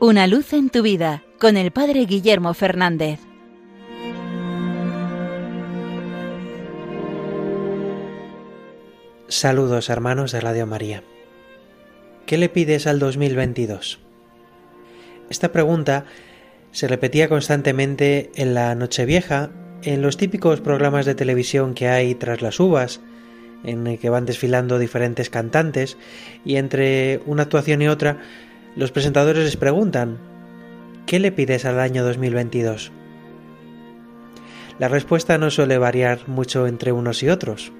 Una luz en tu vida con el Padre Guillermo Fernández. Saludos hermanos de Radio María. ¿Qué le pides al 2022? Esta pregunta se repetía constantemente en la Nochevieja, en los típicos programas de televisión que hay tras las uvas, en que van desfilando diferentes cantantes, y entre una actuación y otra los presentadores les preguntan, ¿qué le pides al año 2022? La respuesta no suele variar mucho entre unos y otros.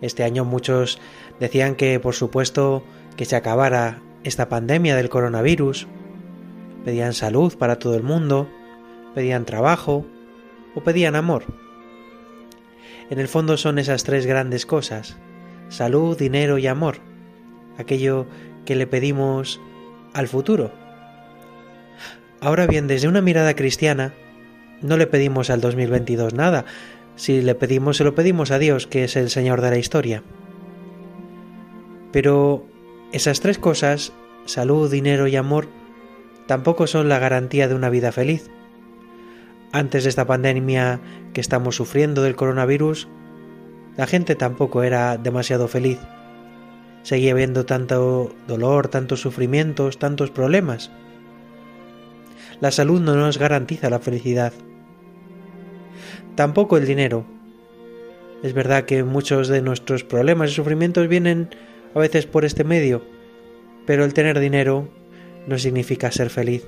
Este año muchos decían que, por supuesto, que se acabara esta pandemia del coronavirus, pedían salud para todo el mundo, pedían trabajo o pedían amor. En el fondo son esas tres grandes cosas, salud, dinero y amor, aquello que le pedimos al futuro. Ahora bien, desde una mirada cristiana, no le pedimos al 2022 nada. Si le pedimos, se lo pedimos a Dios, que es el Señor de la historia. Pero esas tres cosas, salud, dinero y amor, tampoco son la garantía de una vida feliz. Antes de esta pandemia que estamos sufriendo del coronavirus, la gente tampoco era demasiado feliz. Seguía habiendo tanto dolor, tantos sufrimientos, tantos problemas. La salud no nos garantiza la felicidad. Tampoco el dinero. Es verdad que muchos de nuestros problemas y sufrimientos vienen a veces por este medio, pero el tener dinero no significa ser feliz,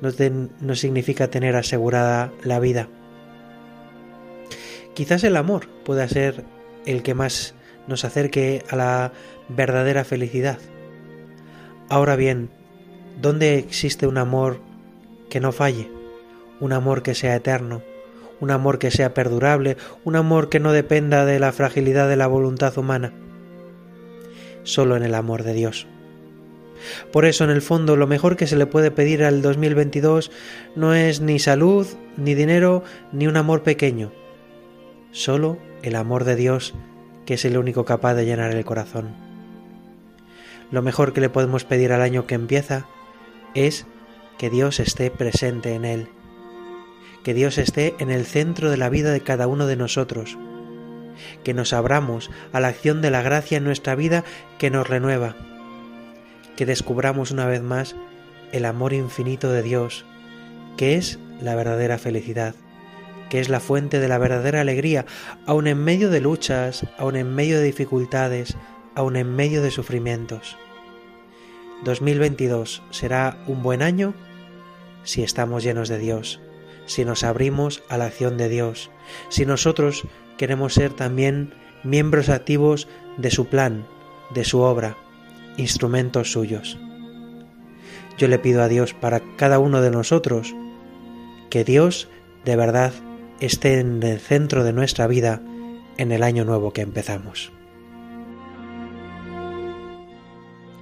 no, significa tener asegurada la vida. Quizás el amor pueda ser el que más nos acerque a la verdadera felicidad. Ahora bien, ¿dónde existe un amor que no falle? Un amor que sea eterno, un amor que sea perdurable, un amor que no dependa de la fragilidad de la voluntad humana. Solo en el amor de Dios. Por eso, en el fondo, lo mejor que se le puede pedir al 2022 no es ni salud, ni dinero, ni un amor pequeño. Solo el amor de Dios, que es el único capaz de llenar el corazón lo mejor que le podemos pedir al año que empieza es que Dios esté presente en él, que Dios esté en el centro de la vida de cada uno de nosotros, que nos abramos a la acción de la gracia en nuestra vida que nos renueva, que descubramos una vez más el amor infinito de Dios, que es la verdadera felicidad, que es la fuente de la verdadera alegría, aun en medio de luchas, aun en medio de dificultades, aun en medio de sufrimientos. 2022 será un buen año si estamos llenos de Dios, si nos abrimos a la acción de Dios, si nosotros queremos ser también miembros activos de su plan, de su obra, instrumentos suyos. Yo le pido a Dios para cada uno de nosotros que Dios de verdad esté en el centro de nuestra vida en el año nuevo que empezamos.